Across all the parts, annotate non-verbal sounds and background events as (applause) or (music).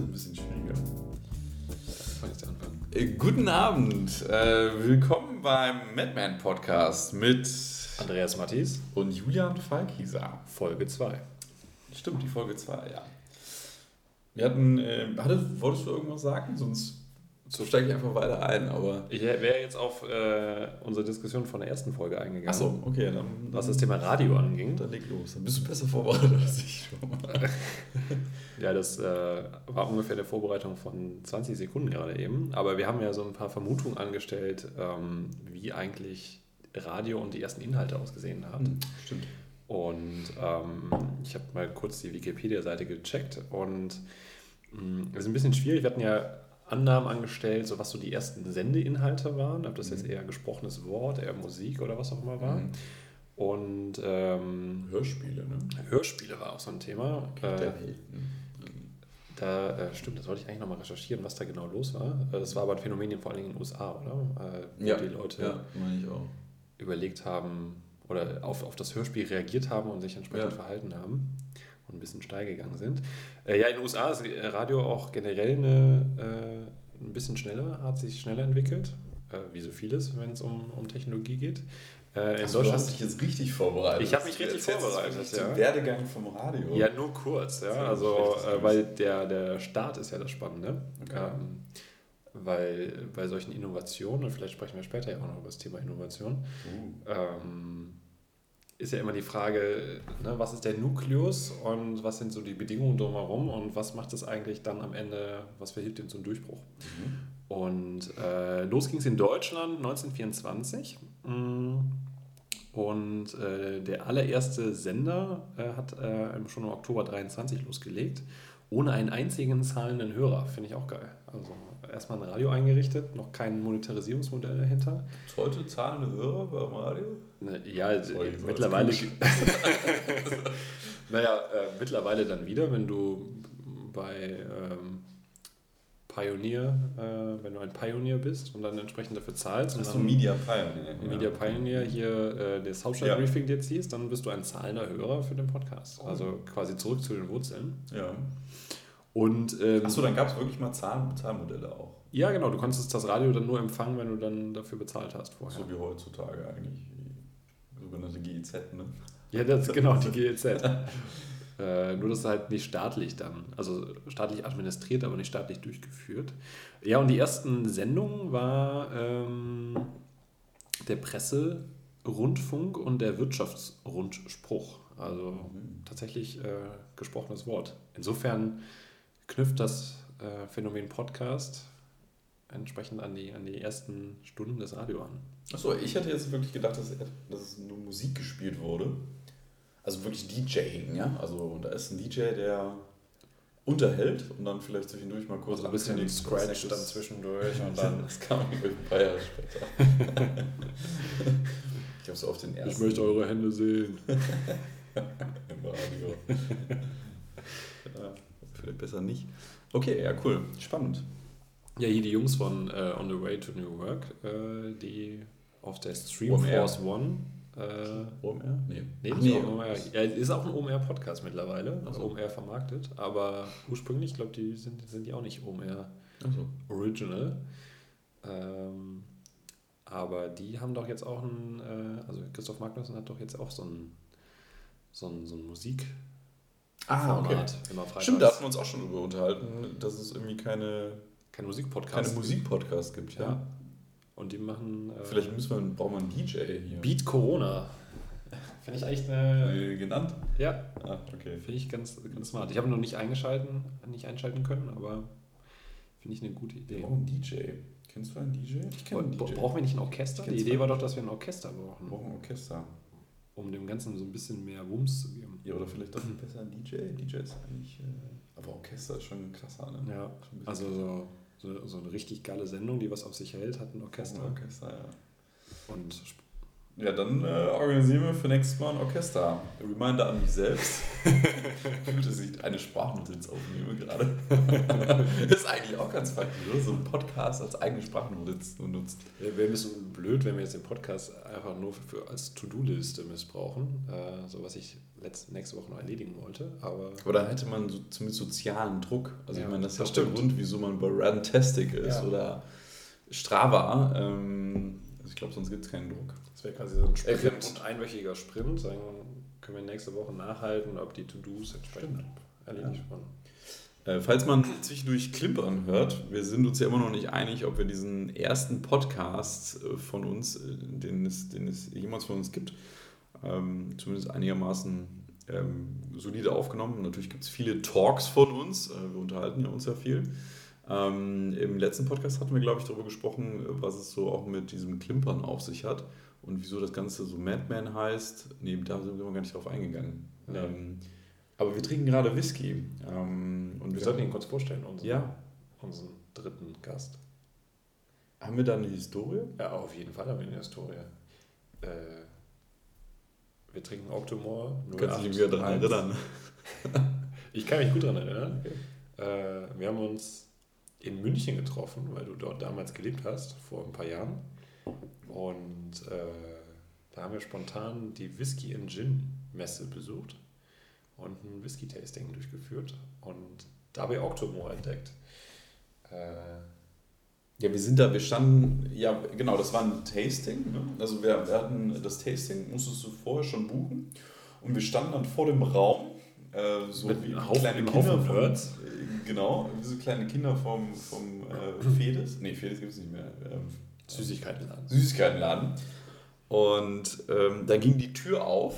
ist ein bisschen schwieriger. Jetzt der Anfang. Äh, guten Abend. Äh, willkommen beim Madman Podcast mit Andreas Mattis, und Julian Falkieser. Folge 2. Stimmt, die Folge 2, ja. Wir hatten, äh, hatte, wolltest du irgendwas sagen? Sonst so steige ich einfach weiter ein, aber. Ich wäre jetzt auf äh, unsere Diskussion von der ersten Folge eingegangen. Achso, okay, dann. Was das Thema Radio anging. Dann leg los. Dann bist du besser vorbereitet als ich schon mal. (laughs) Ja, das äh, war ungefähr der Vorbereitung von 20 Sekunden gerade eben. Aber wir haben ja so ein paar Vermutungen angestellt, ähm, wie eigentlich Radio und die ersten Inhalte ausgesehen haben. Hm, Stimmt. Und ähm, ich habe mal kurz die Wikipedia-Seite gecheckt und mh, es ist ein bisschen schwierig. Wir hatten ja Annahmen angestellt, so was so die ersten Sendeinhalte waren, ob das jetzt eher gesprochenes Wort, eher Musik oder was auch immer war. Mhm. Und ähm, Hörspiele, ne? Hörspiele war auch so ein Thema. Der Äh, Welten. Da äh, stimmt, das wollte ich eigentlich nochmal recherchieren, was da genau los war. Äh, Das war aber ein Phänomen vor allen Dingen in den USA, oder? Äh, wo Ja, die Leute ja, meine ich auch. überlegt haben oder auf, auf das Hörspiel reagiert haben und sich entsprechend Ja. verhalten haben und ein bisschen steil gegangen sind. Äh, ja, in den USA ist Radio auch generell eine, äh, ein bisschen schneller, hat sich schneller entwickelt, äh, wie so vieles, wenn es um, um Technologie geht. Äh, in du Deutschland. hast dich jetzt richtig vorbereitet. Ich hab mich Du richtig vorbereitet, wirklich ja. Den Werdegang vom Radio. Ja, nur kurz, ja. Also, äh, weil der, der Start ist ja das Spannende. Okay. Ähm, weil bei solchen Innovationen, und vielleicht sprechen wir später ja auch noch über das Thema Innovation, Uh, ähm, ist ja immer die Frage, ne, was ist der Nukleus und was sind so die Bedingungen drumherum und was macht es eigentlich dann am Ende, was verhilft dem zum Durchbruch? mhm. Und äh, los ging es in Deutschland 1924. Mm, Und äh, der allererste Sender äh, hat äh, schon im Oktober 23 losgelegt, ohne einen einzigen zahlenden Hörer. Finde ich auch geil. Also erstmal ein Radio eingerichtet, noch kein Monetarisierungsmodell dahinter. Gibt's heute zahlende Hörer beim Radio? Ne, Ja, Sorry, so mittlerweile. (laughs) naja, äh, mittlerweile dann wieder, wenn du bei ähm, Pioneer, äh, wenn du ein Pioneer bist und dann entsprechend dafür zahlst und Achso, dann Media Pioneer. Media Pioneer hier äh, das Hauptstadt Ja. Briefing dir ziehst, dann bist du ein zahlender Hörer für den Podcast. Oh. Also quasi zurück zu den Wurzeln. Ja. Und ähm, Achso, dann gab es wirklich mal Zahl Zahlmodelle auch. ja, genau, du konntest das Radio dann nur empfangen, wenn du dann dafür bezahlt hast vorher. So wie heutzutage eigentlich. Die sogenannte GEZ, ne? Ja, das genau, die GEZ. (laughs) äh, nur, dass halt nicht staatlich dann, also staatlich administriert, aber nicht staatlich durchgeführt. Ja, und die ersten Sendungen war ähm, der Presserundfunk und der Wirtschaftsrundspruch. Also tatsächlich äh, gesprochenes Wort. Insofern knüpft das äh, Phänomen Podcast entsprechend an die, an die ersten Stunden des Radio an. Achso, ich hätte jetzt wirklich gedacht, dass, dass es nur Musik gespielt wurde. Also wirklich DJing, ja? Also da ist ein DJ, der unterhält und dann vielleicht zwischendurch mal kurz Also ein bisschen Scratch dann zwischendurch und dann (laughs) Das kam irgendwie ein paar Jahre später. (laughs) ich habe so auf den ersten. Ich möchte eure Hände sehen. (laughs) im Radio. ja, vielleicht besser nicht. Okay, ja, cool. Spannend. Ja, hier die Jungs von äh, On the Way to New Work, äh, die auf der OMR. Streamforce One. Äh, OMR? Nee. nee, Ach, nee. OMR. Ja, ist auch ein OMR-Podcast mittlerweile, also so. OMR vermarktet, aber ursprünglich, ich glaube, die sind, sind die auch nicht OMR Achso. Original. Ähm, aber die haben doch jetzt auch ein, äh, also Christoph Magnussen hat doch jetzt auch so ein, so ein, so ein Musik. Ah, okay. immer freitags. Stimmt, da hatten wir uns auch schon drüber unterhalten, dass es irgendwie keine, Kein Musikpodcast. keine Musikpodcast gibt. Ja. Ja. Und die machen. Äh, Vielleicht müssen wir, brauchen wir einen DJ hier. Beat Corona. Finde ich echt eine. Äh, genannt? Ja, Ah, okay. finde ich ganz, ganz smart. Ich habe noch nicht eingeschalten, nicht einschalten können, aber finde ich eine gute Wir Idee. brauchen einen DJ. Kennst du einen DJ? Ich kenne einen DJ. Brauchen wir nicht ein Orchester? Die Idee war doch, dass wir ein Orchester Wir brauchen, brauchen ein Orchester. um dem Ganzen so ein bisschen mehr Wumms zu geben. Ja, oder vielleicht doch besser ein (clears throat) DJ. DJ ist eigentlich. Äh, aber Orchester ist schon krasser, ne? Ja, Schon ein bisschen also so, so, so eine richtig geile Sendung, die was auf sich hält, hat ein. Orchester. Ein Orchester, ja. Und Ja, dann äh, organisieren wir für nächstes Mal ein Orchester. Reminder an mich selbst. (laughs) Dass ich eine Sprachnotiz aufnehme gerade. das (laughs) ist eigentlich auch ganz praktisch? So ein Podcast als eigene Sprachnotiz benutzt. Wäre ein bisschen blöd, wenn wir jetzt den Podcast einfach nur für, als To-Do-Liste missbrauchen. Äh, so was ich letzte, nächste Woche noch erledigen wollte. Aber Oder hätte man so, zumindest sozialen Druck. Also Ja, ich meine, das ist das auch der. Grund, wieso man bei Rantastic ist Ja. oder Strava. Ähm, also ich glaube, sonst gibt es keinen Druck. das wäre quasi so ein Sprint und einwöchiger Sprint. Dann können wir nächste Woche nachhalten, ob die To-Dos entsprechend erledigt wurden. Äh, falls man zwischendurch klimpern hört, wir sind uns ja immer noch nicht einig, ob wir diesen ersten Podcast äh, von uns, äh, den es, den es jemals von uns gibt, ähm, zumindest einigermaßen ähm, solide aufgenommen. Natürlich gibt es viele Talks von uns, äh, wir unterhalten ja uns ja viel. Ähm, Im letzten Podcast hatten wir, glaube ich, darüber gesprochen, was es so auch mit diesem Klimpern auf sich hat und wieso das Ganze so Madman heißt. Nee, da sind wir gar nicht drauf eingegangen. Nee. Ähm, aber wir trinken gerade Whisky. Ähm, und Wir sollten ihn kurz vorstellen, unseren, Ja. unseren dritten Gast. Haben wir da eine Historie? Ja, auf jeden Fall haben wir eine Historie. Äh, wir trinken Octomore Kannst du dich wieder daran 081. erinnern? Ich kann mich gut daran erinnern. Äh, wir haben uns in München getroffen, weil du dort damals gelebt hast, vor ein paar Jahren. Und äh, da haben wir spontan die Whisky and Gin Messe besucht und ein Whisky-Tasting durchgeführt und dabei Octomore entdeckt. Äh, Ja, wir sind da, wir standen, ja, genau, das war ein Tasting. Ne? Also wir, wir hatten das Tasting, musstest du vorher schon buchen. Und wir standen dann vor dem Raum, äh, so Mit wie Haufen- kleine Kinder Haufen Nerds. äh, Genau, wie so kleine Kinder vom, vom äh, (laughs) Fedes. Nee, Fedes gibt es nicht mehr. Ähm, Süßigkeitenladen. Süßigkeitenladen. Und ähm, da ging die Tür auf.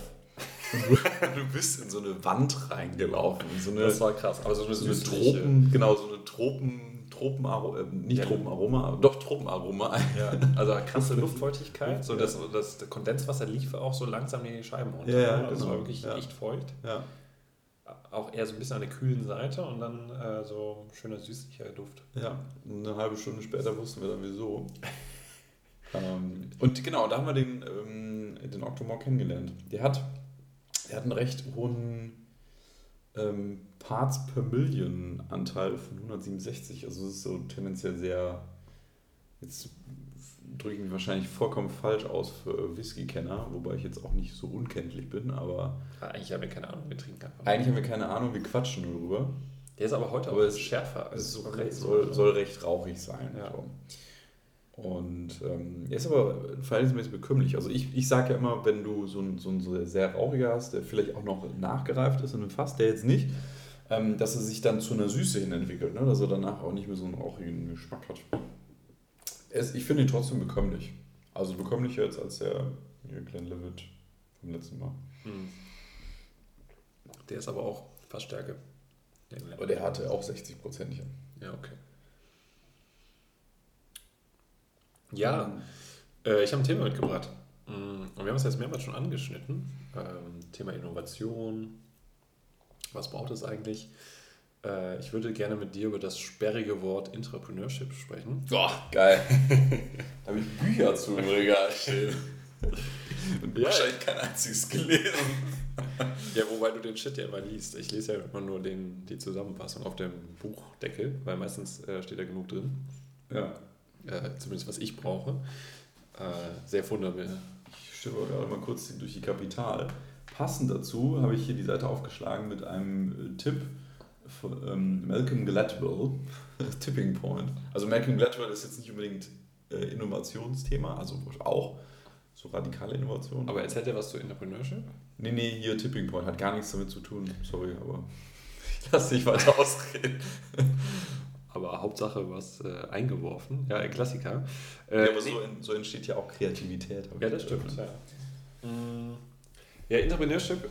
(laughs) Du, bist in so eine Wand reingelaufen. In so eine, Das war krass. Aber so eine so eine Tropen, genau, so eine Tropen, Tropenaroma, äh, nicht Ja. Tropenaroma, doch Tropenaroma. Ja, (laughs) also krasse Luftfeuchtigkeit. So das, das Kondenswasser lief auch so langsam in die Scheiben runter. Ja, ja, Also genau. war wirklich Ja. echt feucht. Ja. Auch eher so ein bisschen an der kühlen Seite und dann äh, so schöner süßlicher Duft. ja, eine halbe Stunde später wussten wir dann wieso. (laughs) ähm, und genau, da haben wir den, ähm, den Octomore kennengelernt. Der hat, der hat einen recht hohen ähm, Parts per Million Anteil von 167. Also es ist so tendenziell sehr, jetzt drücke ich mich wahrscheinlich vollkommen falsch aus für Whisky-Kenner, wobei ich jetzt auch nicht so unkenntlich bin, aber Ah, eigentlich haben wir keine Ahnung, wir trinken einfach. eigentlich haben wir keine Ahnung, wir quatschen nur drüber. Der ist aber heute Aber auch schärfer. Es Also so soll, recht- soll, soll recht rauchig sein. Ja. So. Und ähm, er ist aber verhältnismäßig bekömmlich. Also ich, ich sage ja immer, wenn du so einen so so sehr rauchiger hast, der vielleicht auch noch nachgereift ist in einem Fass, der jetzt nicht, ähm, dass er sich dann zu einer Süße hin entwickelt, ne? dass er danach auch nicht mehr so einen rauchigen Geschmack hat. Ist, ich finde ihn trotzdem bekömmlich. Also bekömmlicher jetzt als der Glenlivet vom letzten Mal. Hm. Der ist aber auch fast Stärke. Aber der hatte auch 60% hier. Ja, okay. Ja, Äh, ich habe ein Thema mitgebracht. Mm, Und wir haben es jetzt mehrmals schon angeschnitten. Ähm, Thema Innovation. Was braucht es eigentlich? Äh, ich würde gerne mit dir über das sperrige Wort Entrepreneurship sprechen. Boah, geil. (laughs) da habe ich Bücher zu im Regal stehen. Und Ja. wahrscheinlich kein einziges gelesen. (laughs) Ja, wobei du den Shit ja immer liest. Ich lese ja immer nur den, die Zusammenfassung auf dem Buchdeckel, weil meistens äh, steht da genug drin. Ja. Äh, zumindest was ich brauche. Äh, sehr fundamental. Ich stimme gerade mal kurz durch die Kapital. Passend dazu habe ich hier die Seite aufgeschlagen mit einem äh, Tipp von ähm, Malcolm Gladwell, (laughs) Tipping Point. Also Malcolm Gladwell ist jetzt nicht unbedingt äh, Innovationsthema, also auch so radikale Innovation. Aber erzählt er was zu Entrepreneurship? Nee, nee, hier Tipping Point hat gar nichts damit zu tun. Sorry, aber (laughs) ich lasse dich weiter ausreden. Aber Hauptsache was äh, eingeworfen. Ja, ein Klassiker. Äh, ja, aber nee. so, en- so entsteht ja auch Kreativität. Ja, das stimmt. Ja. Ja, Entrepreneurship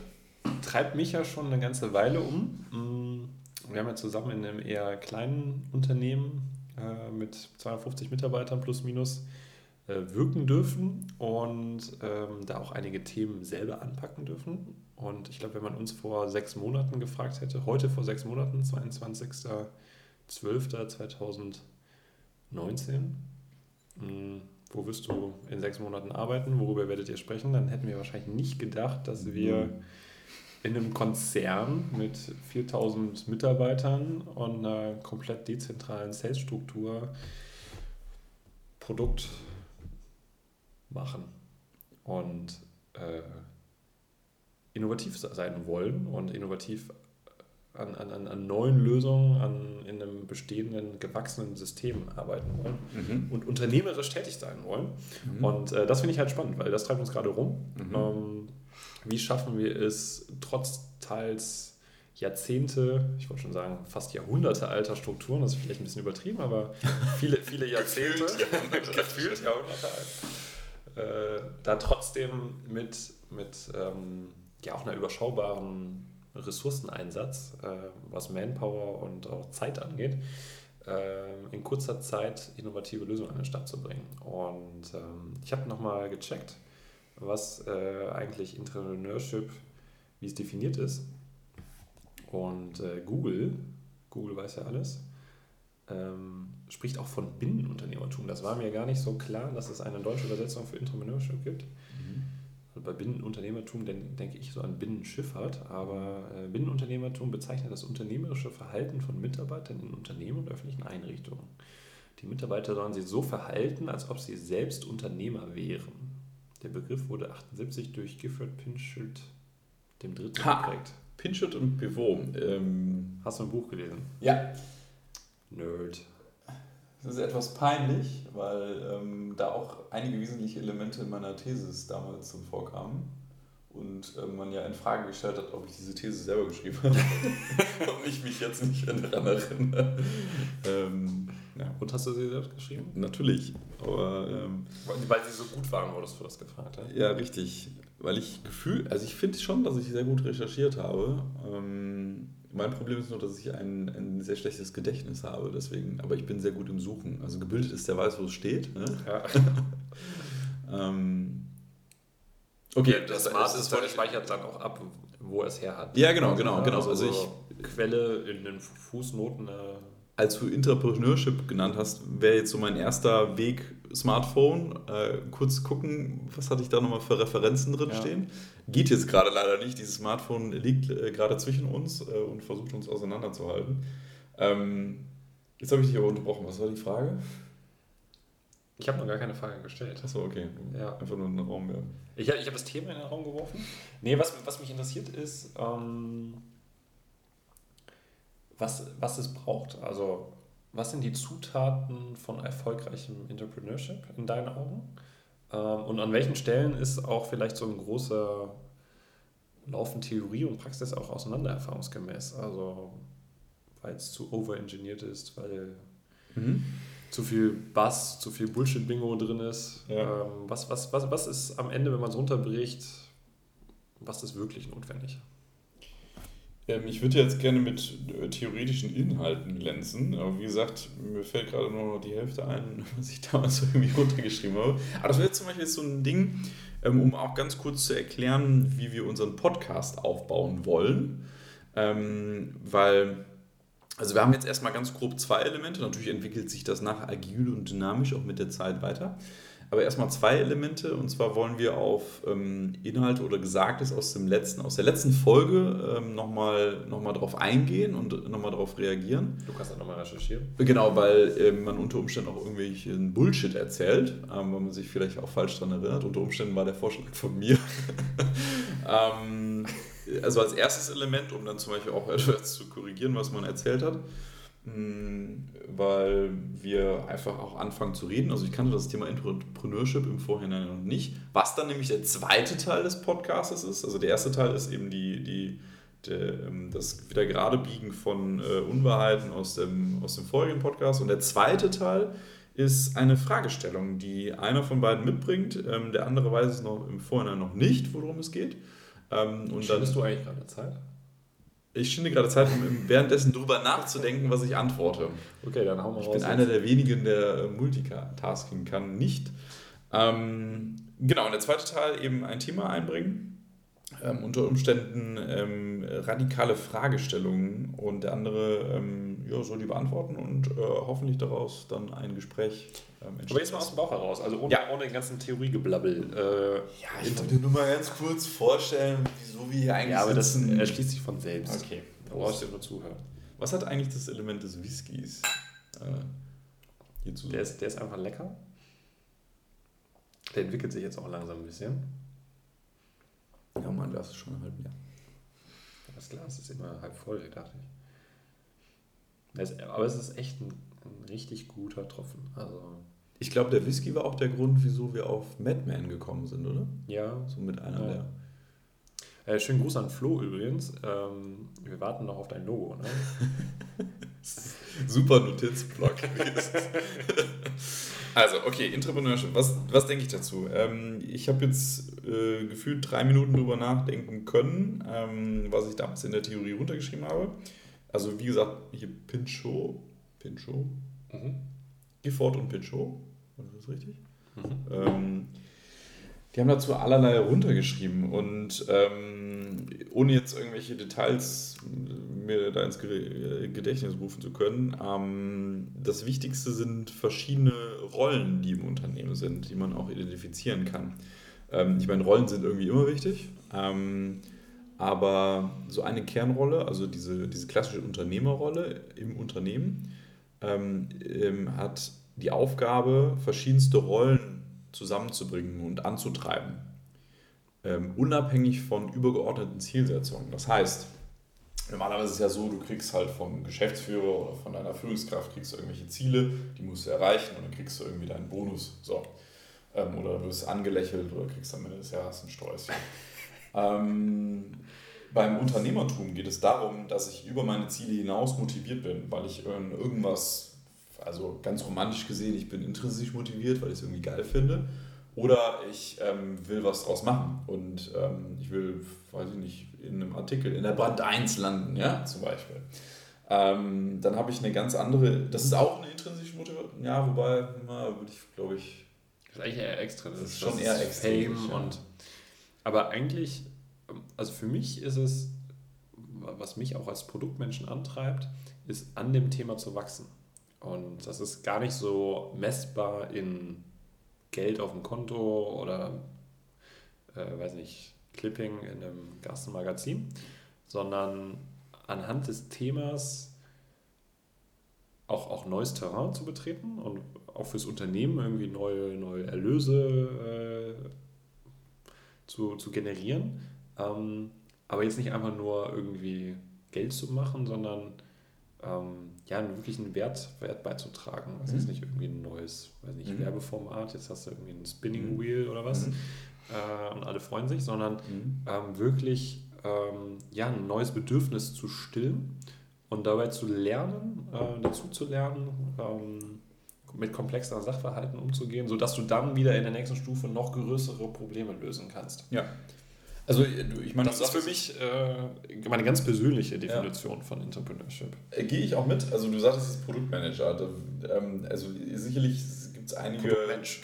treibt mich ja schon eine ganze Weile um. Mm, Wir haben ja zusammen in einem eher kleinen Unternehmen äh, mit 250 Mitarbeitern plus minus äh, wirken dürfen und ähm, da auch einige Themen selber anpacken dürfen. Und ich glaube, wenn man uns vor sechs Monaten gefragt hätte, heute vor sechs Monaten, 22.12.2019, mh, wo wirst du in sechs Monaten arbeiten, worüber werdet ihr sprechen, dann hätten wir wahrscheinlich nicht gedacht, dass wir in einem Konzern mit 4000 Mitarbeitern und einer komplett dezentralen Sales-Struktur Produkt machen. Und äh, innovativ sein wollen und innovativ an, an, an neuen Lösungen, an, in einem bestehenden, gewachsenen System arbeiten wollen mhm. und unternehmerisch tätig sein wollen. Mhm. Und äh, das finde ich halt spannend, weil das treibt uns gerade rum. Mhm. Ähm, wie schaffen wir es, trotz teils Jahrzehnte, ich wollte schon sagen, fast Jahrhunderte alter Strukturen, das ist vielleicht ein bisschen übertrieben, aber (laughs) viele, viele Jahrzehnte, (laughs) gefühlt Jahrhunderte alt, äh, da trotzdem mit, mit ähm, ja, auch einer überschaubaren Ressourceneinsatz, äh, was Manpower und auch Zeit angeht, äh, in kurzer Zeit innovative Lösungen an den Start zu bringen. Und ähm, ich habe nochmal gecheckt, was äh, eigentlich Entrepreneurship, wie es definiert ist. Und äh, Google, Google weiß ja alles, ähm, spricht auch von Binnenunternehmertum. Das war mir gar nicht so klar, dass es eine deutsche Übersetzung für Entrepreneurship gibt. Also bei Binnenunternehmertum denke ich so an Binnenschifffahrt, aber äh, Binnenunternehmertum bezeichnet das unternehmerische Verhalten von Mitarbeitern in Unternehmen und öffentlichen Einrichtungen. Die Mitarbeiter sollen sich so verhalten, als ob sie selbst Unternehmer wären. Der Begriff wurde 78 durch Gifford Pinchot dem Dritten geprägt. Pinchot und Pivot. Ähm, Hast du ein Buch gelesen? Ja. Nerd. Das ist etwas peinlich, weil ähm, da auch einige wesentliche Elemente in meiner These damals zum vorkamen. Und äh, man ja in Frage gestellt hat, ob ich diese These selber geschrieben habe. (laughs) und ich mich jetzt nicht daran erinnere. ähm, ja. Und hast du sie selbst geschrieben? Natürlich. Aber, ähm, weil, sie so gut waren, wurdest du das gefragt. Ja, ja richtig. Weil ich Gefühl, also ich finde schon, dass ich sehr gut recherchiert habe. Ähm, mein Problem ist nur, dass ich ein, ein sehr schlechtes Gedächtnis habe, deswegen, aber ich bin sehr gut im Suchen. Also gebildet ist, der weiß, wo es steht. Ne? Ja. (laughs) ähm, okay, das Smart ist, speichert dann auch ab, wo er es her hat. Ja, genau, genau, genau. Also, also ich, Quelle in den Fußnoten. Äh, als du Entrepreneurship genannt hast, wäre jetzt so mein erster Weg Smartphone. Äh, kurz gucken, was hatte ich da nochmal für Referenzen drin ja. stehen. Geht jetzt gerade leider nicht. Dieses Smartphone liegt äh, gerade zwischen uns äh, und versucht uns auseinanderzuhalten. Ähm, jetzt habe ich dich aber unterbrochen. Was war die Frage? Ich habe noch gar keine Frage gestellt. Achso, okay. Ja. Einfach nur in den Raum werfen. Ich, ich habe das Thema in den Raum geworfen. Nee, was, was mich interessiert ist, ähm, was, was es braucht. Also, was sind die Zutaten von erfolgreichem Entrepreneurship in deinen Augen? Ähm, und an welchen Stellen ist auch vielleicht so ein großer Laufen Theorie und Praxis auch auseinander erfahrungsgemäß? Also, weil es zu overengineert ist, weil mhm. zu viel Bass, zu viel Bullshit-Bingo drin ist. Ja. Ähm, was, was, was, was ist am Ende, wenn man es runterbricht, was ist wirklich notwendig? Ähm, ich würde jetzt gerne mit äh, theoretischen Inhalten glänzen, aber wie gesagt, mir fällt gerade nur noch die Hälfte ein, (laughs) was ich damals irgendwie runtergeschrieben habe. Aber das wäre jetzt zum Beispiel so ein Ding, ähm, um auch ganz kurz zu erklären, wie wir unseren Podcast aufbauen wollen. Ähm, weil, also wir haben jetzt erstmal ganz grob zwei Elemente. Natürlich entwickelt sich das nach agil und dynamisch auch mit der Zeit weiter. Aber erstmal zwei Elemente. Und zwar wollen wir auf ähm, Inhalte oder Gesagtes aus, dem letzten, aus der letzten Folge ähm, nochmal noch mal drauf eingehen und nochmal darauf reagieren. Du kannst dann nochmal recherchieren. Genau, weil ähm, man unter Umständen auch irgendwelchen Bullshit erzählt, ähm, weil man sich vielleicht auch falsch daran erinnert. Unter Umständen war der Vorschlag von mir. (laughs) ähm, also als erstes Element, um dann zum Beispiel auch etwas zu korrigieren, was man erzählt hat. Hm, weil wir einfach auch anfangen zu reden. Also ich kannte das Thema Entrepreneurship im Vorhinein noch nicht. Was dann nämlich der zweite Teil des Podcasts ist. Also der erste Teil ist eben die, die, der, ähm, das wieder gerade biegen von äh, Unwahrheiten aus dem, aus dem vorigen Podcast. Und der zweite Teil ist eine Fragestellung, die einer von beiden mitbringt. Ähm, der andere weiß es noch im Vorhinein noch nicht, worum es geht. Ähm, und dann bist du eigentlich gerade Zeit? Ich finde gerade Zeit, um währenddessen drüber nachzudenken, was ich antworte. Okay, dann hauen wir ich raus. Ich bin einer der wenigen, der äh, Multitasking kann, nicht. Ähm, genau, und der zweite Teil eben ein Thema einbringen. Ähm, unter Umständen ähm, radikale Fragestellungen und der andere ähm, ja, soll die beantworten und äh, hoffentlich daraus dann ein Gespräch ähm, Aber jetzt mal aus dem Bauch heraus, also ohne, ja. ohne den ganzen Theoriegeblabbel. Äh, ja, ich wollte nur mal ganz kurz vorstellen, wieso wir hier eigentlich Ja, aber sitzen. das erschließt sich von selbst. Okay. Da brauchst du nur zuhören. Was hat eigentlich das Element des Whiskys äh, hierzu? Der ist, der ist einfach lecker. Der entwickelt sich jetzt auch langsam ein bisschen. Ja, mein Glas ist schon halb leer. Das Glas ist immer halb voll, dachte ich. Aber es ist echt ein, ein richtig guter Tropfen. Also, Ich glaube, der Whisky war auch der Grund, wieso wir auf Madman gekommen sind, oder? ja. So mit einer Ja. der. Äh, schönen Gruß an Flo übrigens. Ähm, wir warten noch auf dein Logo. Ne? (laughs) Super Notizblock. (laughs) also, okay, Entrepreneurship. Was, was denke ich dazu? Ähm, ich habe jetzt äh, gefühlt drei Minuten drüber nachdenken können, ähm, was ich damals in der Theorie runtergeschrieben habe. Also, wie gesagt, hier Pinchot. Pinchot? Mhm. Gifford und Pinchot. War das richtig? Mhm. Ähm, die haben dazu allerlei runtergeschrieben und ähm, ohne jetzt irgendwelche Details mir da ins Ge- Gedächtnis rufen zu können, ähm, das Wichtigste sind verschiedene Rollen, die im Unternehmen sind, die man auch identifizieren kann. Ähm, ich meine, Rollen sind irgendwie immer wichtig, ähm, aber so eine Kernrolle, also diese, diese klassische Unternehmerrolle im Unternehmen, ähm, ähm, hat die Aufgabe, verschiedenste Rollen zusammenzubringen und anzutreiben, ähm, unabhängig von übergeordneten Zielsetzungen. Das heißt, normalerweise ist es ja so, du kriegst halt vom Geschäftsführer oder von deiner Führungskraft kriegst du irgendwelche Ziele, die musst du erreichen und dann kriegst du irgendwie deinen Bonus. So. Ähm, oder du wirst angelächelt oder kriegst am Ende des Jahres ein Sträußchen. (laughs) ähm, beim Unternehmertum geht es darum, dass ich über meine Ziele hinaus motiviert bin, weil ich irgendwas, also ganz romantisch gesehen, ich bin intrinsisch motiviert, weil ich es irgendwie geil finde. Oder ich ähm, will was draus machen und ähm, ich will, weiß ich nicht, in einem Artikel in der Brand 1 landen, ja, zum Beispiel. Ähm, dann habe ich eine ganz andere, das ist auch eine intrinsische Motivation, ja, wobei, na, würde ich, glaube ich, Das ist eigentlich eher extra. Das, ist schon eher extrem, Fame ja. und. Aber eigentlich, also für mich ist es, was mich auch als Produktmenschen antreibt, ist an dem Thema zu wachsen. Und das ist gar nicht so messbar in Geld auf dem Konto oder, äh, weiß nicht, Clipping in einem Gassenmagazin, sondern anhand des Themas auch, auch neues Terrain zu betreten und auch fürs Unternehmen irgendwie neue, neue Erlöse äh, zu, zu generieren. Ähm, aber jetzt nicht einfach nur irgendwie Geld zu machen, sondern ähm, ja, einen wirklichen Wert, Wert beizutragen. Das Mhm. ist nicht irgendwie ein neues, weiß nicht, Mhm. Werbeformat, jetzt hast du irgendwie ein Spinning Mhm. Wheel oder was Mhm. äh, und alle freuen sich, sondern Mhm. ähm, wirklich ähm, ja, ein neues Bedürfnis zu stillen und dabei zu lernen, äh, dazu zu lernen, ähm, mit komplexeren Sachverhalten umzugehen, sodass du dann wieder in der nächsten Stufe noch größere Probleme lösen kannst. Ja. Also, du- ich meine, Das ist für mich äh, meine ganz persönliche Definition von Entrepreneurship. Äh, Gehe ich auch mit. Also du sagtest, es ist Produktmanager. Da, ähm, also sicherlich gibt es einige.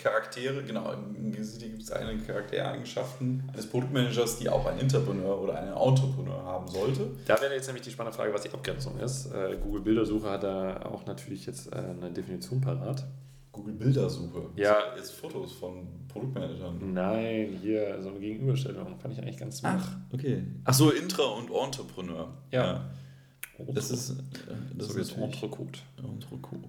Charaktere, genau, sicherlich gibt es einige Charaktereigenschaften eines Produktmanagers, die auch ein Entrepreneur oder ein Entrepreneur haben sollte. Da wäre jetzt nämlich die spannende Frage, was die Abgrenzung ist. Äh, Google Bildersuche hat da auch natürlich jetzt äh, eine Definition parat. Google Bildersuche. Ja. Jetzt Fotos von Produktmanagern. Nein, hier so eine Gegenüberstellung fand ich eigentlich ganz Ach, okay. Ach so, Intra und Entrepreneur. Ja. Das ist, äh, das so ist Entrecote. Entrecote.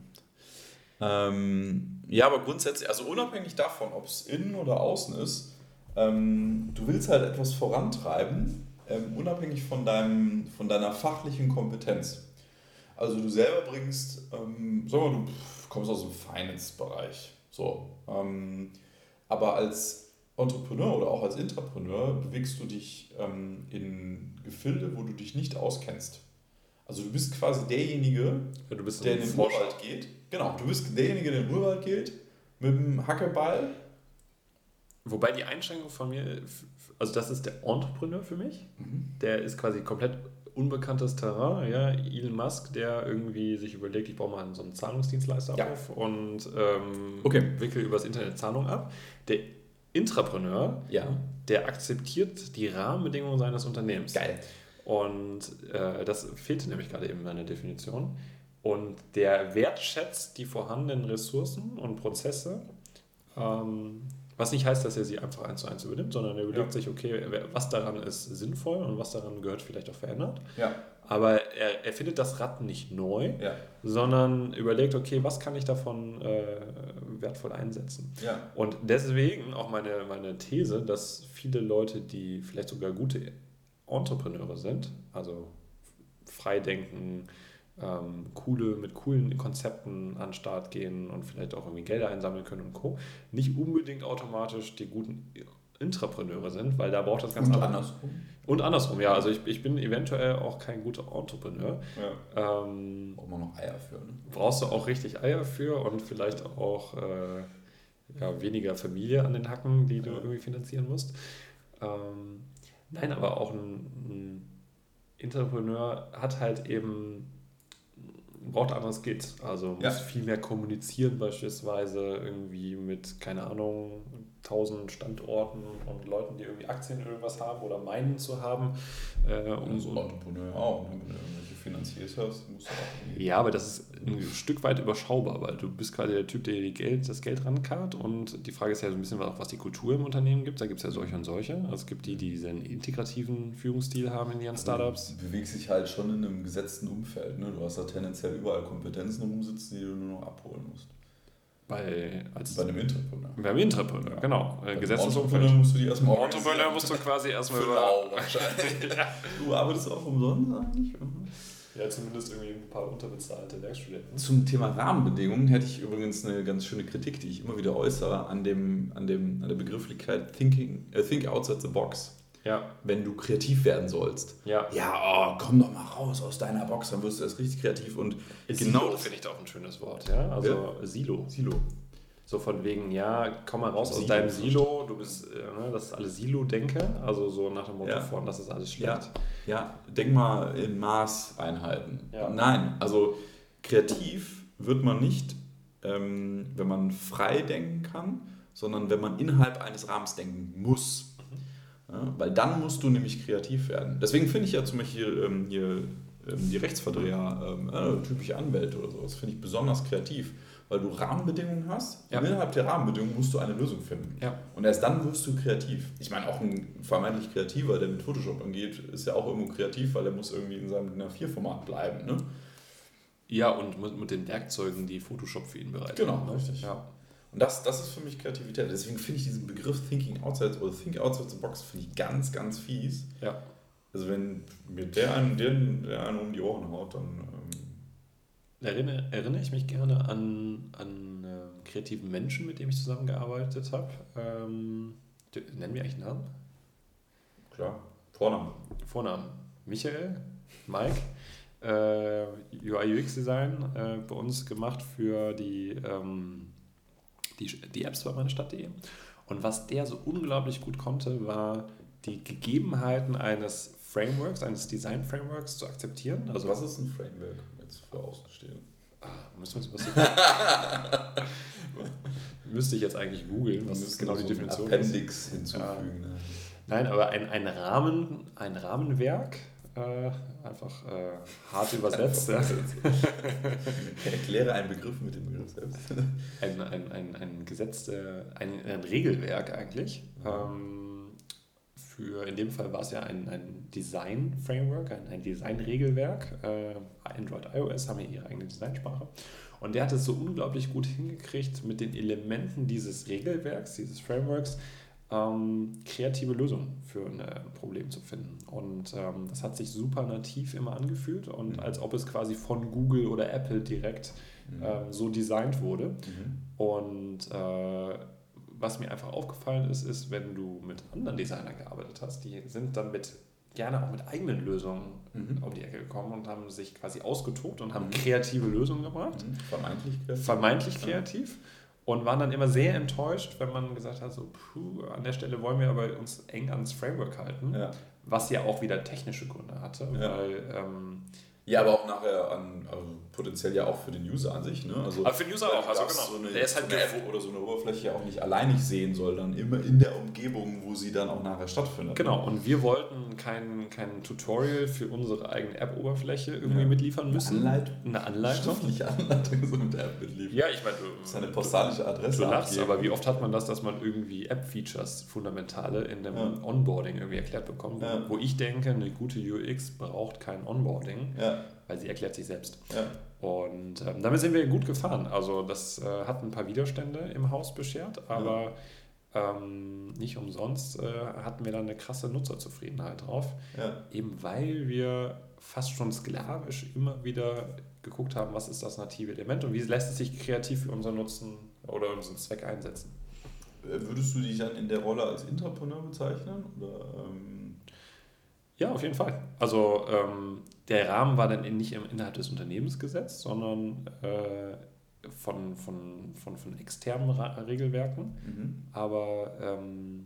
Ähm, ja, aber grundsätzlich, also unabhängig davon, ob es innen oder außen ist, ähm, du willst halt etwas vorantreiben, ähm, unabhängig von, deinem, von deiner fachlichen Kompetenz. Also du selber bringst, ähm, sagen wir mal, du kommst aus dem Finance-Bereich, so, ähm, aber als Entrepreneur oder auch als Intrapreneur bewegst du dich ähm, in Gefilde, wo du dich nicht auskennst. Also du bist quasi derjenige, Ja, bist der in den. Urwald geht. Genau, du bist derjenige, der in den Urwald geht, mit dem Hackeball. Wobei die Einschränkung von mir, also das ist der Entrepreneur für mich. Der ist quasi komplett unbekanntes Terrain. Ja, Elon Musk, der irgendwie sich überlegt, ich baue mal so einen Zahlungsdienstleister Ja. auf und ähm, Okay. wickel übers Internet Zahlungen ab. Der Intrapreneur, Ja. der akzeptiert die Rahmenbedingungen seines Unternehmens. Geil. Und äh, das fehlte nämlich gerade eben in meiner Definition. Und der wertschätzt die vorhandenen Ressourcen und Prozesse, ähm, was nicht heißt, dass er sie einfach eins zu eins übernimmt, sondern er überlegt Ja. sich, okay, was daran ist sinnvoll und was daran gehört vielleicht auch verändert. Ja. aber er, er findet das Rad nicht neu, Ja. sondern überlegt, okay, was kann ich davon äh, wertvoll einsetzen? Ja. Und deswegen auch meine, meine These, dass viele Leute, die vielleicht sogar gute Entrepreneure sind, also frei denken, ähm, coole, mit coolen Konzepten an den Start gehen und vielleicht auch irgendwie Gelder einsammeln können und Co., nicht unbedingt automatisch die guten Intrapreneure sind, weil da braucht das ganz Und andersrum. Und andersrum, ja. Also ich, ich bin eventuell auch kein guter Entrepreneur. Ja. Ähm, Braucht man noch Eier für, ne? brauchst du auch richtig Eier für und vielleicht auch äh, ja, weniger Familie an den Hacken, die du Ja. irgendwie finanzieren musst. Ähm, nein, aber auch ein, ein Entrepreneur hat halt eben braucht andere Skills. Also muss Ja. viel mehr kommunizieren beispielsweise irgendwie mit, keine Ahnung, tausend Standorten und Leuten, die irgendwie Aktien in irgendwas haben oder meinen zu haben. Äh, um Und so so Entrepreneur auch. Ne? Wenn du irgendwelche Finanziers hast, musst du auch Ja, aber das ist ein Stück weit überschaubar, weil du bist gerade der Typ, der die Geld, das Geld rankarrt und die Frage ist ja so ein bisschen auch, was die Kultur im Unternehmen gibt. Da gibt es ja solche und solche. Also es gibt die, die diesen integrativen Führungsstil haben in ihren Startups. Du bewegst dich halt schon in einem gesetzten Umfeld. Ne? Du hast da tendenziell überall Kompetenzen rumsitzen, die du nur noch abholen musst. Bei, als, Bei einem Entrepreneur. beim Entrepreneur, genau. Bei Äh, musst du die erstmal Entrepreneur musst du quasi erstmal über. lau wahrscheinlich. (laughs) Du arbeitest auch umsonst eigentlich? Ja, zumindest irgendwie ein paar unterbezahlte Werkstudenten. Zum Thema Rahmenbedingungen hätte ich übrigens eine ganz schöne Kritik, die ich immer wieder äußere an, dem, an, dem, an der Begrifflichkeit thinking, äh, Think Outside the Box. Ja, Wenn du kreativ werden sollst. ja. Ja, oh, komm doch mal raus aus deiner Box, dann wirst du erst richtig kreativ. Und genau Silo das finde ich da auch ein schönes Wort, ja. Also Silo. Silo. So von wegen, ja, komm mal raus aus Silo, deinem so Silo, du bist, äh, ne, das ist alles Silo-Denke, also so nach dem Motto Ja. von, das ist alles Ja, schlecht. ja, denk mal in Maßeinheiten. Ja. Nein, also kreativ wird man nicht, ähm, wenn man frei denken kann, sondern wenn man innerhalb eines Rahmens denken muss. Ja, weil dann musst du nämlich kreativ werden. Deswegen finde ich ja zum Beispiel ähm, hier ähm, die Rechtsverdreher, ähm, äh, typische Anwälte oder so, das finde ich besonders kreativ, weil du Rahmenbedingungen hast Ja. und innerhalb der Rahmenbedingungen musst du eine Lösung finden. Ja. Und erst dann wirst du kreativ. Ich meine, auch ein vermeintlich Kreativer, der mit Photoshop angeht, ist ja auch irgendwo kreativ, weil er muss irgendwie in seinem DIN A4-Format bleiben. Ne? Ja, und mit, mit den Werkzeugen, die Photoshop für ihn bereitet. Genau, ne? richtig. Ja. Und das, das ist für mich Kreativität. Deswegen finde ich diesen Begriff Thinking Outside oder Think Outside the Box finde ich ganz, ganz fies. ja. Also wenn mir der einen, der, der einen um die Ohren haut, dann ähm, Erinnere, erinnere ich mich gerne an, an äh, kreativen Menschen, mit denen ich zusammengearbeitet habe. Ähm, nennen wir eigentlich einen Namen? klar, Vorname. Vornamen. Michael, Mike, äh, UI UX Design äh, bei uns gemacht für die, ähm, die, die Apps bei meiner Stadt.de. Und was der so unglaublich gut konnte, war die Gegebenheiten eines Frameworks, eines Design-Frameworks zu akzeptieren. Also was ist ein Framework jetzt für Außenstehende? Ah, müssen wir uns (laughs) Müsste ich jetzt eigentlich googeln, was ist genau die so Definition Ein ist. Appendix hinzufügen. Ne? Nein, aber ein, ein, Rahmen, ein Rahmenwerk, äh, einfach äh, hart übersetzt, ja. (laughs) Erkläre einen Begriff mit dem Begriff selbst. (laughs) ein, ein, ein, ein gesetzte, ein, ein Regelwerk eigentlich. Ähm, für, in dem Fall war es ja ein, ein Design-Framework, ein, ein Design-Regelwerk. Äh, Android, iOS haben ja ihre eigene Designsprache. Und der hat es so unglaublich gut hingekriegt, mit den Elementen dieses Regelwerks, dieses Frameworks, ähm, kreative Lösungen für ein äh, Problem zu finden. Und ähm, das hat sich super nativ immer angefühlt und Mhm. als ob es quasi von Google oder Apple direkt ähm, so designt wurde. Mhm. Und äh, was mir einfach aufgefallen ist, ist, wenn du mit anderen Designern gearbeitet hast, die sind dann mit gerne auch mit eigenen Lösungen Mhm. um die Ecke gekommen und haben sich quasi ausgetobt und haben Mhm. kreative Lösungen gebracht, Mhm. Vermeintlich kreativ. vermeintlich kreativ und waren dann immer sehr enttäuscht, wenn man gesagt hat, so, puh, an der Stelle wollen wir aber uns eng ans Framework halten, Ja. was ja auch wieder technische Gründe hatte, Ja. weil ähm, ja, aber auch nachher an also potenziell ja auch für den User an sich. Ne? Also, Aber für den User auch, also genau. So eine, Der ist halt so eine App oder so eine Oberfläche ja auch nicht alleinig sehen soll, dann immer in der Umgebung, wo sie dann auch nachher stattfindet. Genau, und wir wollten kein, kein Tutorial für unsere eigene App-Oberfläche irgendwie Ja. mitliefern müssen. Anleitung. Eine Anleitung. Schriftliche Anleitung so mit der App mitliefern. Ja, ich meine, Das ist eine postalische Adresse. Du lachst, aber wie oft hat man das, dass man irgendwie App-Features, fundamentale, in dem Ja. Onboarding irgendwie erklärt bekommt? Ja. Wo ich denke, eine gute UX braucht kein Onboarding, weil sie erklärt sich selbst. Und ähm, damit sind wir gut gefahren. Also das äh, hat ein paar Widerstände im Haus beschert, aber ähm, nicht umsonst äh, hatten wir dann eine krasse Nutzerzufriedenheit drauf. ja. Eben weil wir fast schon sklavisch immer wieder geguckt haben, was ist das native Element und wie lässt es sich kreativ für unseren Nutzen oder unseren Zweck einsetzen. Äh, Würdest du dich dann in der Rolle als Intrapreneur bezeichnen? Oder, ähm, Ja, auf jeden Fall. Also ähm, der Rahmen war dann nicht im, innerhalb des Unternehmens gesetzt, sondern äh, von, von, von, von externen Ra Regelwerken. mhm. Aber ähm,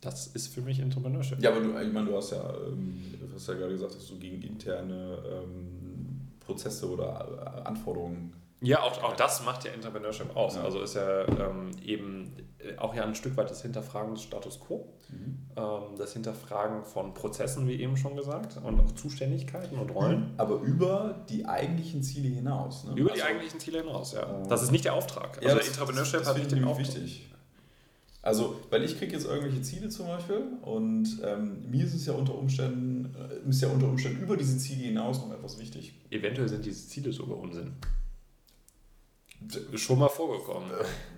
das ist für mich Entrepreneurship. Ja, aber du, ich meine, du hast ja, ähm, du hast ja gerade gesagt, dass du gegen interne ähm, Prozesse oder äh, Anforderungen. Ja, auch, auch das macht ja Entrepreneurship aus. Ja. Also ist ja ähm, eben äh, auch ja ein Stück weit das Hinterfragen des Status quo, ähm, das Hinterfragen von Prozessen, wie eben schon gesagt, und auch Zuständigkeiten und Rollen. Aber über die eigentlichen Ziele hinaus. Ne? Über die Also, eigentlichen Ziele hinaus, ja. Ähm, Das ist nicht der Auftrag. Also Ja, das, Entrepreneurship das hat finde nicht ich den Auftrag. wichtig. Also, weil ich kriege jetzt irgendwelche Ziele zum Beispiel und ähm, mir ist es ja unter Umständen, äh, ist ja unter Umständen über diese Ziele hinaus noch etwas wichtig. Eventuell sind diese Ziele sogar Unsinn. Schon mal vorgekommen.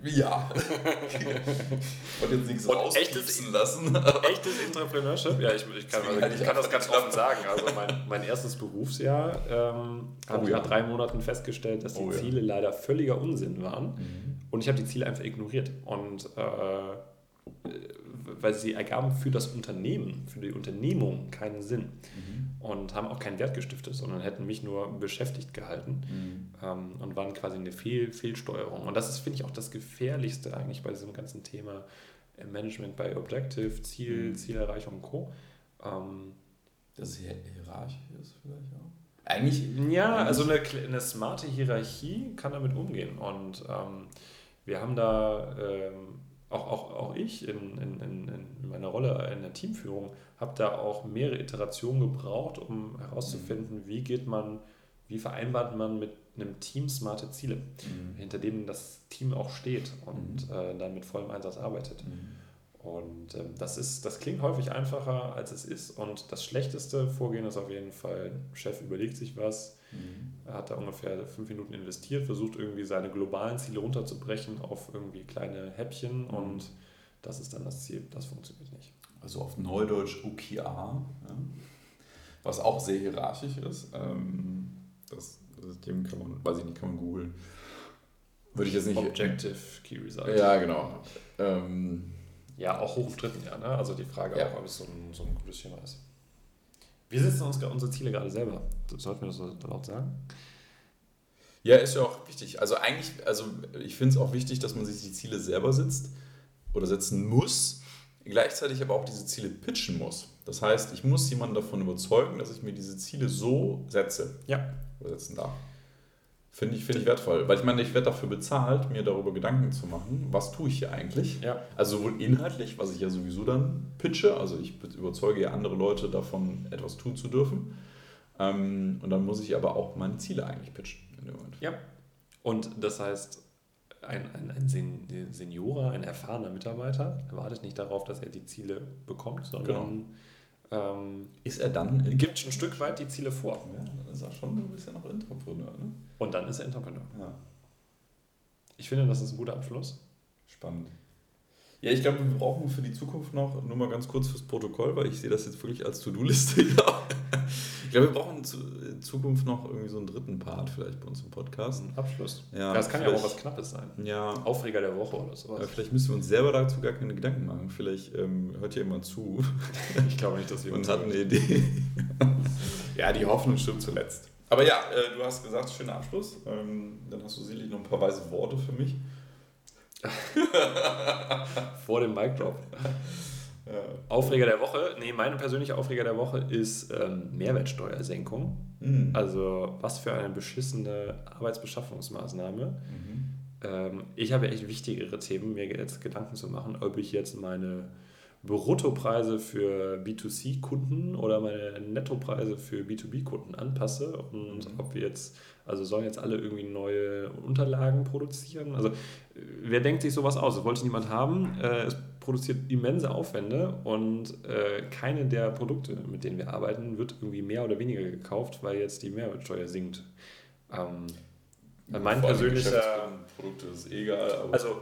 Ja. (laughs) ich wollte jetzt nichts Und rauspiepsen lassen. (laughs) Echtes Entrepreneurship? Ja, ich, ich, kann, (laughs) also, ich kann das ganz offen sagen. Also mein, mein erstes Berufsjahr ähm, habe Oh ich ja. nach drei Monaten festgestellt, dass die Oh ja. Ziele leider völliger Unsinn waren. Mhm. Und ich habe die Ziele einfach ignoriert. Und äh, weil sie ergaben für das Unternehmen, für die Unternehmung keinen Sinn. Mhm. Und haben auch keinen Wert gestiftet, sondern hätten mich nur beschäftigt gehalten Mhm. ähm, und waren quasi eine Fehl Fehlsteuerung. Und das ist, finde ich, auch das Gefährlichste eigentlich bei diesem ganzen Thema äh, Management by Objective, Ziel, Mhm. Zielerreichung und Co. Ähm, Dass es hier hierarchisch ist vielleicht auch. Eigentlich, ja, Eigentlich- also eine, eine smarte Hierarchie kann damit umgehen. Und ähm, wir haben da, ähm, auch, auch, auch ich in, in, in, in meiner Rolle in der Teamführung, habe da auch mehrere Iterationen gebraucht, um herauszufinden, wie geht man, wie vereinbart man mit einem Team smarte Ziele, Mhm. hinter denen das Team auch steht und äh, dann mit vollem Einsatz arbeitet. Mhm. Und ähm, das, ist, das klingt häufig einfacher, als es ist. Und das schlechteste Vorgehen ist auf jeden Fall, Chef überlegt sich was, Mhm. Er hat da ungefähr fünf Minuten investiert, versucht irgendwie seine globalen Ziele runterzubrechen auf irgendwie kleine Häppchen und das ist dann das Ziel. Das funktioniert nicht. Also auf Neudeutsch OKR, was auch sehr hierarchisch ist. Ähm, das System kann man, weiß ich nicht, kann man googeln. Würde ich jetzt nicht. Objective Key Result. Ja, genau. Ähm, Ja, auch hoch umstritten, ja. Ne? Also die Frage Ja. auch, ob es so ein, so ein gutes Schema ist. Wir setzen uns unsere Ziele gerade selber. Sollten wir das so laut sagen? Ja, ist ja auch wichtig. Also eigentlich, also ich finde es auch wichtig, dass man sich die Ziele selber setzt oder setzen muss, gleichzeitig aber auch diese Ziele pitchen muss. Das heißt, ich muss jemanden davon überzeugen, dass ich mir diese Ziele so setze Ja. oder setzen darf. Finde ich, finde ich wertvoll, weil ich meine, ich werde dafür bezahlt, mir darüber Gedanken zu machen, was tue ich hier eigentlich. Ja. Also sowohl inhaltlich, was ich ja sowieso dann pitche, also ich überzeuge ja andere Leute davon, etwas tun zu dürfen. Ähm, und dann muss ich aber auch meine Ziele eigentlich pitchen in dem Moment. Ja. Und das heißt, ein, ein, ein Sen Seniorer, ein erfahrener Mitarbeiter wartet nicht darauf, dass er die Ziele bekommt, sondern ähm, Ist er dann gibt ein Stück weit die Ziele vor. Ja, dann ist er schon ein bisschen noch Entrepreneur, ne? Und dann ist er Entrepreneur. Ja, Ich finde, das ist ein guter Abschluss. spannend. Ja, ich glaube, wir brauchen für die Zukunft noch, nur mal ganz kurz fürs Protokoll, weil ich sehe das jetzt wirklich als To-Do-Liste. ich glaube, wir brauchen in Zukunft noch irgendwie so einen dritten Part vielleicht bei uns im Podcast. Ein Abschluss. Ja, das kann ja auch was Knappes sein. Ja, Aufreger der Woche oder sowas. vielleicht müssen wir uns selber dazu gar keine Gedanken machen. Vielleicht ähm, hört ja jemand zu (laughs) Ich glaube nicht, dass wir und hat eine Idee. (laughs) ja, die Hoffnung stimmt zuletzt. Aber ja, äh, du hast gesagt, schöner Abschluss. Ähm, dann hast du sicherlich noch ein paar weise Worte für mich. (laughs) vor dem Mic Drop. Ja. Aufreger der Woche, nee, mein persönlicher Aufreger der Woche ist ähm, Mehrwertsteuersenkung. Mhm. Also was für eine beschissene Arbeitsbeschaffungsmaßnahme. Mhm. Ähm, ich habe echt wichtigere Themen, mir jetzt Gedanken zu machen, ob ich jetzt meine Bruttopreise für B2C-Kunden oder meine Nettopreise für B2B-Kunden anpasse und mhm. ob wir jetzt, also sollen jetzt alle irgendwie neue Unterlagen produzieren. Also wer denkt sich sowas aus? Das wollte niemand haben. Äh, es produziert immense Aufwände und äh, keine der Produkte, mit denen wir arbeiten, wird irgendwie mehr oder weniger gekauft, weil jetzt die Mehrwertsteuer sinkt. Ähm, mein persönlicher Produkte ist egal. also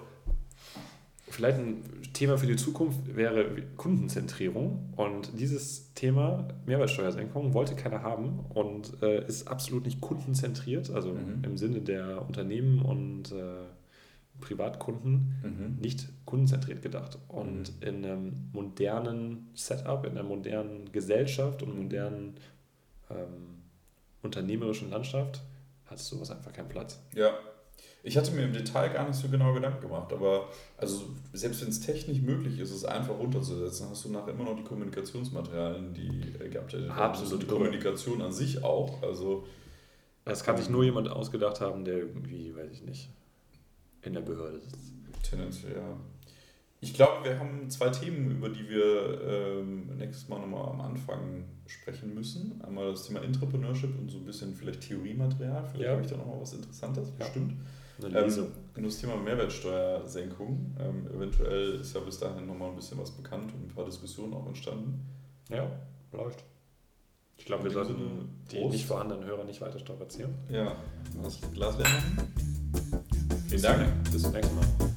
vielleicht ein Thema für die Zukunft wäre Kundenzentrierung. Und dieses Thema Mehrwertsteuersenkung wollte keiner haben und äh, ist absolut nicht kundenzentriert, also mhm. im Sinne der Unternehmen und äh, Privatkunden mhm. nicht kundenzentriert gedacht. Und mhm. in einem modernen Setup, in einer modernen Gesellschaft und modernen ähm, unternehmerischen Landschaft hat sowas einfach keinen Platz. Ja, ich hatte mir im Detail gar nicht so genau Gedanken gemacht, aber also selbst wenn es technisch möglich ist, es einfach runterzusetzen, hast du nachher immer noch die Kommunikationsmaterialien, die äh, gehabt hätte. Absolut. die Kommunikation an sich auch. Also, das kann sich nur jemand ausgedacht haben, der irgendwie, weiß ich nicht, in der Behörde sitzt. Tendenziell, ja. Ich glaube, wir haben zwei Themen, über die wir ähm, nächstes Mal nochmal am Anfang sprechen müssen. Einmal das Thema Entrepreneurship und so ein bisschen vielleicht Theoriematerial. Vielleicht ja. habe ich da nochmal was Interessantes, ja. bestimmt. Ähm, das Thema Mehrwertsteuersenkung. Ähm, eventuell ist ja bis dahin nochmal ein bisschen was bekannt und ein paar Diskussionen auch entstanden. Ja, läuft. Ich glaube, wir sollten die nicht vorhandenen Hörer nicht weiter strapazieren. Ja, das Glas werden. Vielen Dank. Bis zum nächsten Mal.